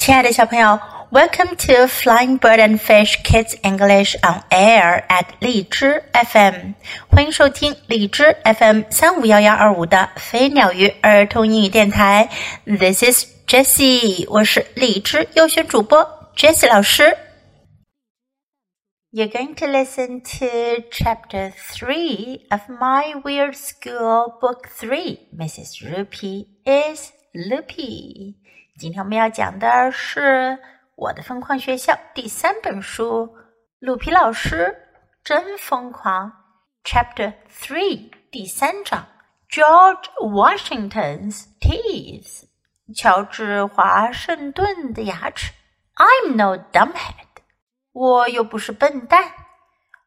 亲爱的小朋友，Welcome to Flying Bird and Fish Kids English on Air at 荔枝 FM，欢迎收听荔枝 FM 三五幺幺二五的飞鸟鱼儿童英语电台。This is Jessie，我是荔枝优选主播 Jessie 老师。You're going to listen to Chapter Three of My Weird School Book Three. Mrs. Roopy is Loopy. 今天我们要讲的是《我的疯狂学校》第三本书，鲁皮老师真疯狂。Chapter Three 第三章，George Washington's teeth，乔治华盛顿的牙齿。I'm no dumbhead，我又不是笨蛋。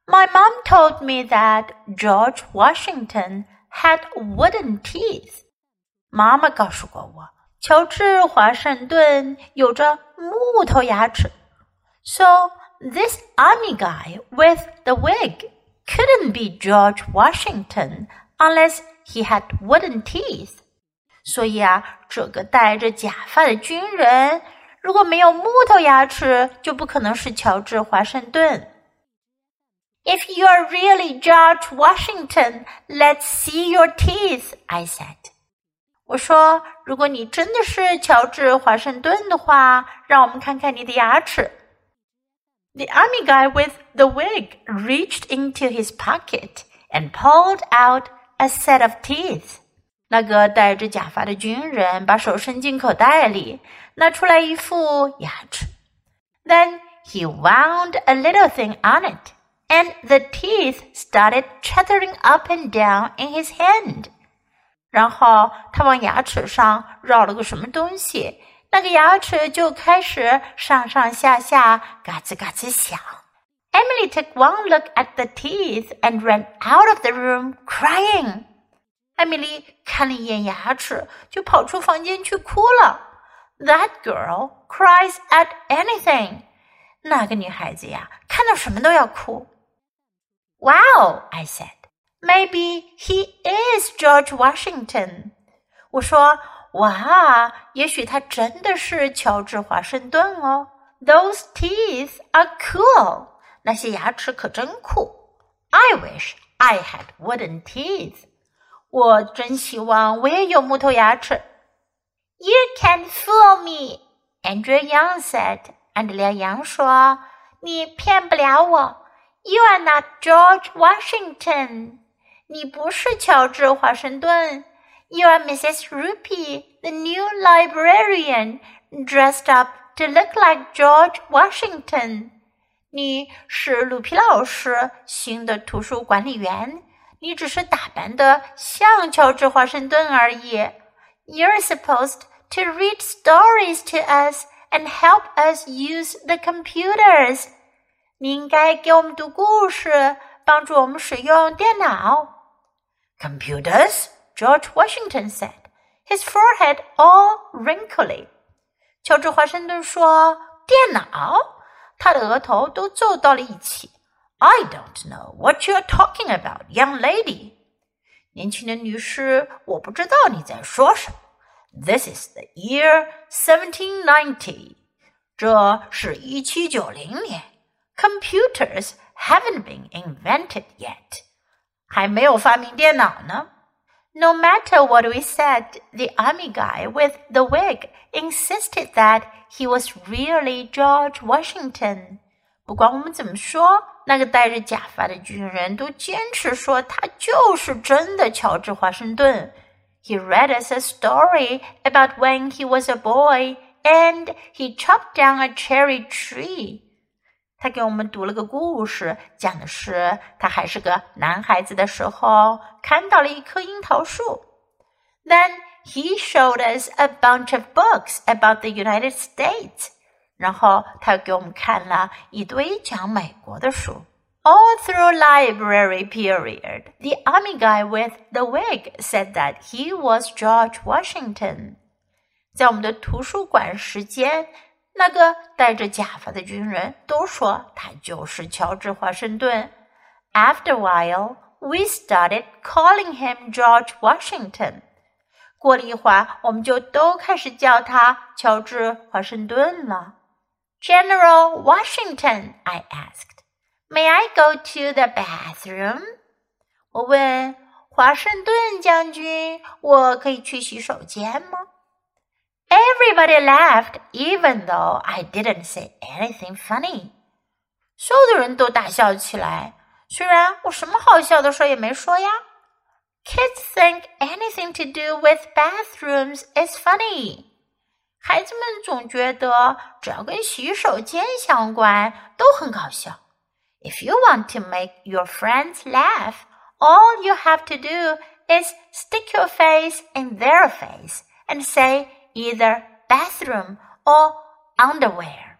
My mom told me that George Washington had wooden teeth，妈妈告诉过我。乔治·华盛顿有着木头牙齿，so this army guy with the wig couldn't be George Washington unless he had wooden teeth。所以啊，这个戴着假发的军人如果没有木头牙齿，就不可能是乔治·华盛顿。If you are really George Washington, let's see your teeth, I said. 我说：“如果你真的是乔治·华盛顿的话，让我们看看你的牙齿。” The army guy with the wig reached into his pocket and pulled out a set of teeth. 那个戴着假发的军人把手伸进口袋里，拿出来一副牙齿。Then he wound a little thing on it, and the teeth started chattering up and down in his hand. 然后他往牙齿上绕了个什么东西，那个牙齿就开始上上下下嘎吱嘎吱响。Emily took one look at the teeth and ran out of the room crying. 艾米丽看了一眼牙齿，就跑出房间去哭了。That girl cries at anything. 那个女孩子呀，看到什么都要哭。Wow, I said. Maybe he is George Washington。我说，哇，也许他真的是乔治华盛顿哦。Those teeth are cool。那些牙齿可真酷。I wish I had wooden teeth。我真希望我也有木头牙齿。You can fool me。Andrea Young said。安德烈杨说：“你骗不了我。You are not George Washington。”你不是乔治·华盛顿。You are Mrs. Roopy, the new librarian, dressed up to look like George Washington。你是鲁皮老师，新的图书管理员。你只是打扮得像乔治·华盛顿而已。You're supposed to read stories to us and help us use the computers。你应该给我们读故事。帮助我们使用电脑。Computers? George Washington said, his forehead all wrinkly. 乔治华盛顿说：“电脑。”他的额头都皱到了一起。I don't know what you're talking about, young lady. 年轻的女士，我不知道你在说什么。This is the year 1790. 这是一七九零年。Computers haven't been invented yet. 还没有发明电脑呢。No matter what we said, the army guy with the wig insisted that he was really George Washington. 不管我们怎么说，那个戴着假发的军人都坚持说他就是真的乔治华盛顿。He read us a story about when he was a boy and he chopped down a cherry tree. 他给我们读了个故事，讲的是他还是个男孩子的时候看到了一棵樱桃树。Then he showed us a bunch of books about the United States。然后他给我们看了一堆讲美国的书。All through library period, the army guy with the wig said that he was George Washington。在我们的图书馆时间。 那个戴着假发的军人都说他就是乔治华盛顿。After a while, we started calling him George Washington. 过了一会儿，我们就都开始叫他乔治·华盛顿了。General Washington, I asked, "May I go to the bathroom?" 我问华盛顿将军：“我可以去洗手间吗？” Everybody laughed, even though I didn't say anything funny. 所有的人都大笑起来，虽然我什么好笑的事也没说呀。Kids think anything to do with bathrooms is funny. 孩子们总觉得只要跟洗手间相关都很搞笑。If you want to make your friends laugh, all you have to do is stick your face in their face and say either bathroom or underwear.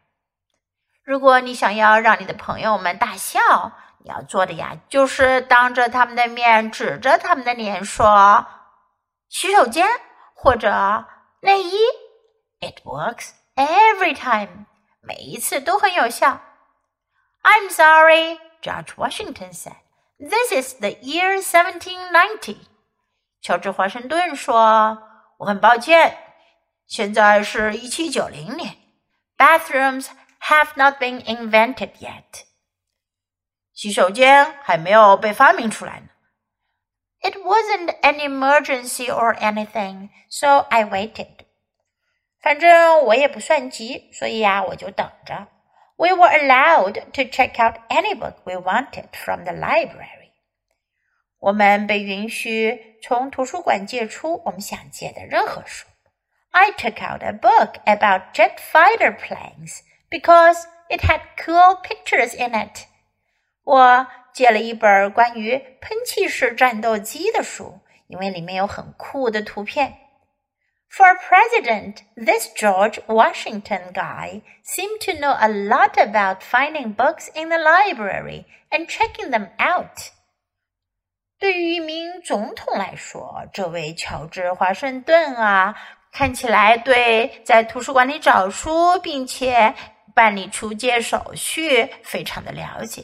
如果你想要让你的朋友们大笑，你要做的呀，就是当着他们的面指着他们的脸说：“洗手间或者内衣。” It works every time，每一次都很有效。I'm sorry, George Washington said. This is the year 1790. 乔治华盛顿说：“我很抱歉， 现在是一七九零年。Bathrooms have not been invented yet.” 洗手间还没有被发明出来呢。It wasn't an emergency or anything, so I waited. 反正我也不算急，所以呀，我就等着。We were allowed to check out any book we wanted from the library. 我们被允许从图书馆借出我们想借的任何书。 I took out a book about jet fighter planes because it had cool pictures in it. 我借了一本关于喷气式战斗机的书，因为里面有很酷的图片。For president, this George Washington guy seemed to know a lot about finding books in the library and checking them out. 对于一名总统来说，这位乔治·华盛顿啊， 看起来对在图书馆里找书并且办理出借手续非常的了解。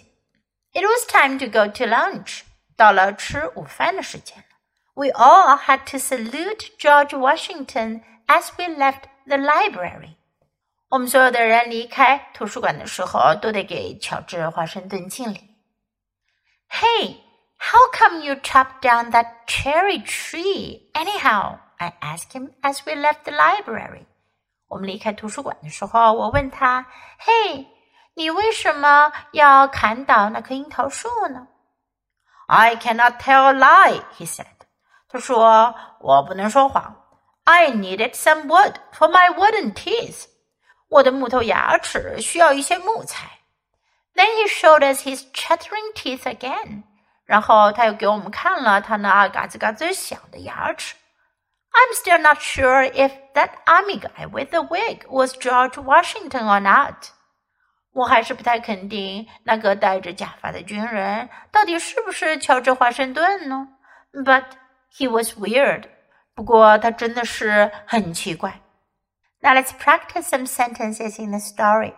it was time to go to lunch. 到了吃午饭的时间了。We all had to salute George Washington as we left the library. 我们所有的人离开图书馆的时候，都得给乔治华盛顿敬礼。Hey, how come you chopped down that cherry tree anyhow? I asked him as we left the library. 我们离开图书馆的时候，我问他：“Hey。”你为什么要砍倒那棵樱桃树呢？I cannot tell a lie, he said. 他说我不能说谎。I needed some wood for my wooden teeth. 我的木头牙齿需要一些木材。Then he showed us his chattering teeth again. 然后他又给我们看了他那嘎吱嘎吱响的牙齿。 I'm still not sure if that army guy with the wig was George Washington or not. 我还是不太肯定那个戴着假发的军人到底是不是乔治华盛顿呢？But he was weird。不过他真的是很奇怪。Now let's practice some sentences in the story.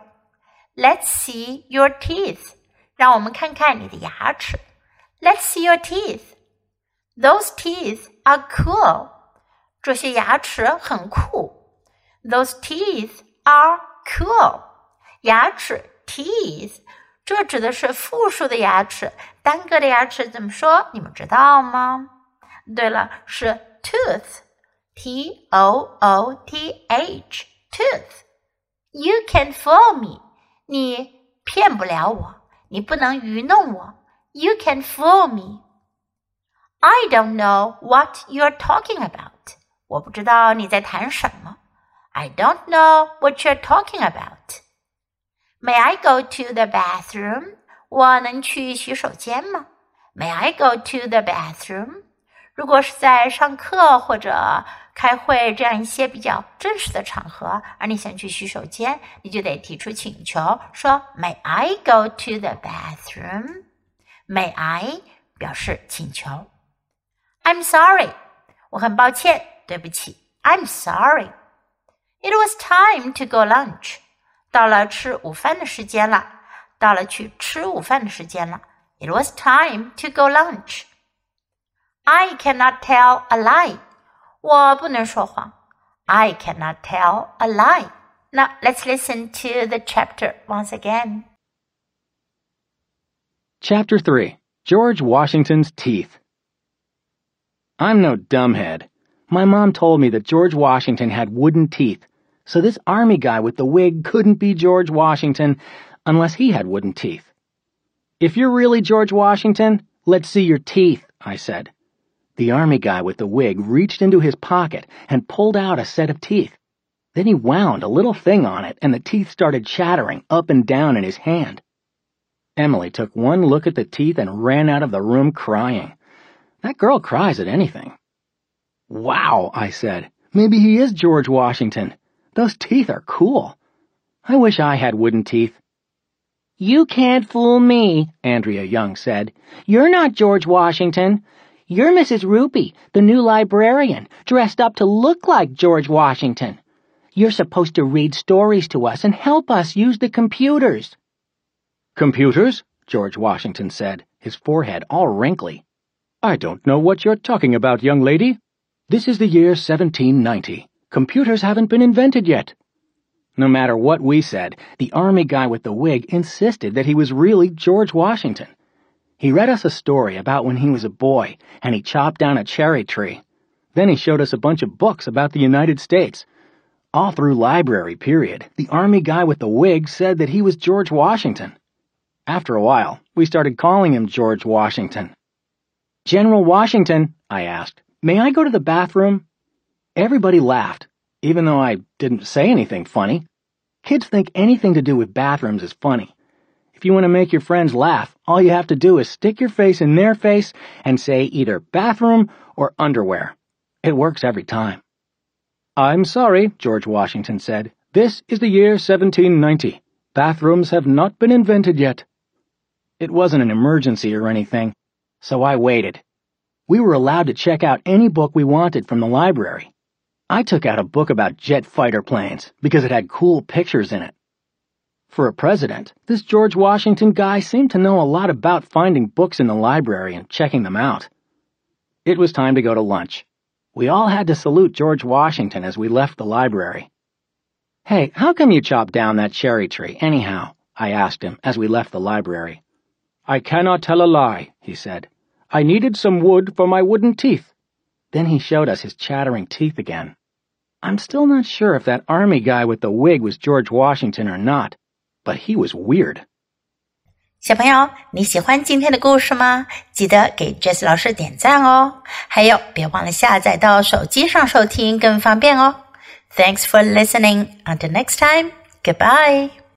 Let's see your teeth. 让我们看看你的牙齿。Let's see your teeth. Those teeth are cool. 这些牙齿很酷。Those teeth are cool. 牙齿 teeth，这指的是复数的牙齿，单个的牙齿怎么说？你们知道吗？对了，是 tooth，t o o t h，tooth。You can fool me，你骗不了我，你不能愚弄我。You can fool me。I don't know what you're talking about， 我不知道你在谈什么。I don't know what you're talking about。May I go to the bathroom？我能去洗手间吗？May I go to the bathroom？如果是在上课或者开会这样一些比较正式的场合，而你想去洗手间，你就得提出请求，说 May I go to the bathroom？May I 表示请求。I'm sorry，我很抱歉，对不起。I'm sorry。It was time to go lunch。到了吃午饭的时间了，到了去吃午饭的时间了。It was time to go lunch. I cannot tell a lie. 我不能说谎。I cannot tell a lie. Now let's listen to the chapter once again. Chapter 3 George Washington's Teeth. I'm no dumbhead. My mom told me that George Washington had wooden teeth, so this army guy with the wig couldn't be George Washington unless he had wooden teeth. If you're really George Washington, let's see your teeth, I said. The army guy with the wig reached into his pocket and pulled out a set of teeth. Then he wound a little thing on it, and the teeth started chattering up and down in his hand. Emily took one look at the teeth and ran out of the room crying. That girl cries at anything. Wow, I said. Maybe he is George Washington. Those teeth are cool. I wish I had wooden teeth. You can't fool me, Andrea Young said. You're not George Washington. You're Mrs. Roopy, the new librarian, dressed up to look like George Washington. You're supposed to read stories to us and help us use the computers. Computers? George Washington said, his forehead all wrinkly. I don't know what you're talking about, young lady. This is the year 1790. Computers haven't been invented yet. No matter what we said, the army guy with the wig insisted that he was really George Washington. He read us a story about when he was a boy and he chopped down a cherry tree. Then he showed us a bunch of books about the United States. All through library period, the army guy with the wig said that he was George Washington. After a while, we started calling him George Washington. General Washington, I asked, may I go to the bathroom? Everybody laughed, even though I didn't say anything funny. Kids think anything to do with bathrooms is funny. If you want to make your friends laugh, all you have to do is stick your face in their face and say either bathroom or underwear. It works every time. I'm sorry, George Washington said. This is the year 1790. Bathrooms have not been invented yet. It wasn't an emergency or anything, so I waited. We were allowed to check out any book we wanted from the library. I took out a book about jet fighter planes because it had cool pictures in it. For a president, this George Washington guy seemed to know a lot about finding books in the library and checking them out. It was time to go to lunch. We all had to salute George Washington as we left the library. Hey, how come you chopped down that cherry tree, anyhow? I asked him as we left the library. I cannot tell a lie, he said. I needed some wood for my wooden teeth. Then he showed us his chattering teeth again. I'm still not sure if that army guy with the wig was George Washington or not, but he was weird. 小朋友，你喜欢今天的故事吗？记得给 Jess 老师点赞哦！还有，别忘了下载到手机上收听，更方便哦。Thanks for listening. Until next time. Goodbye.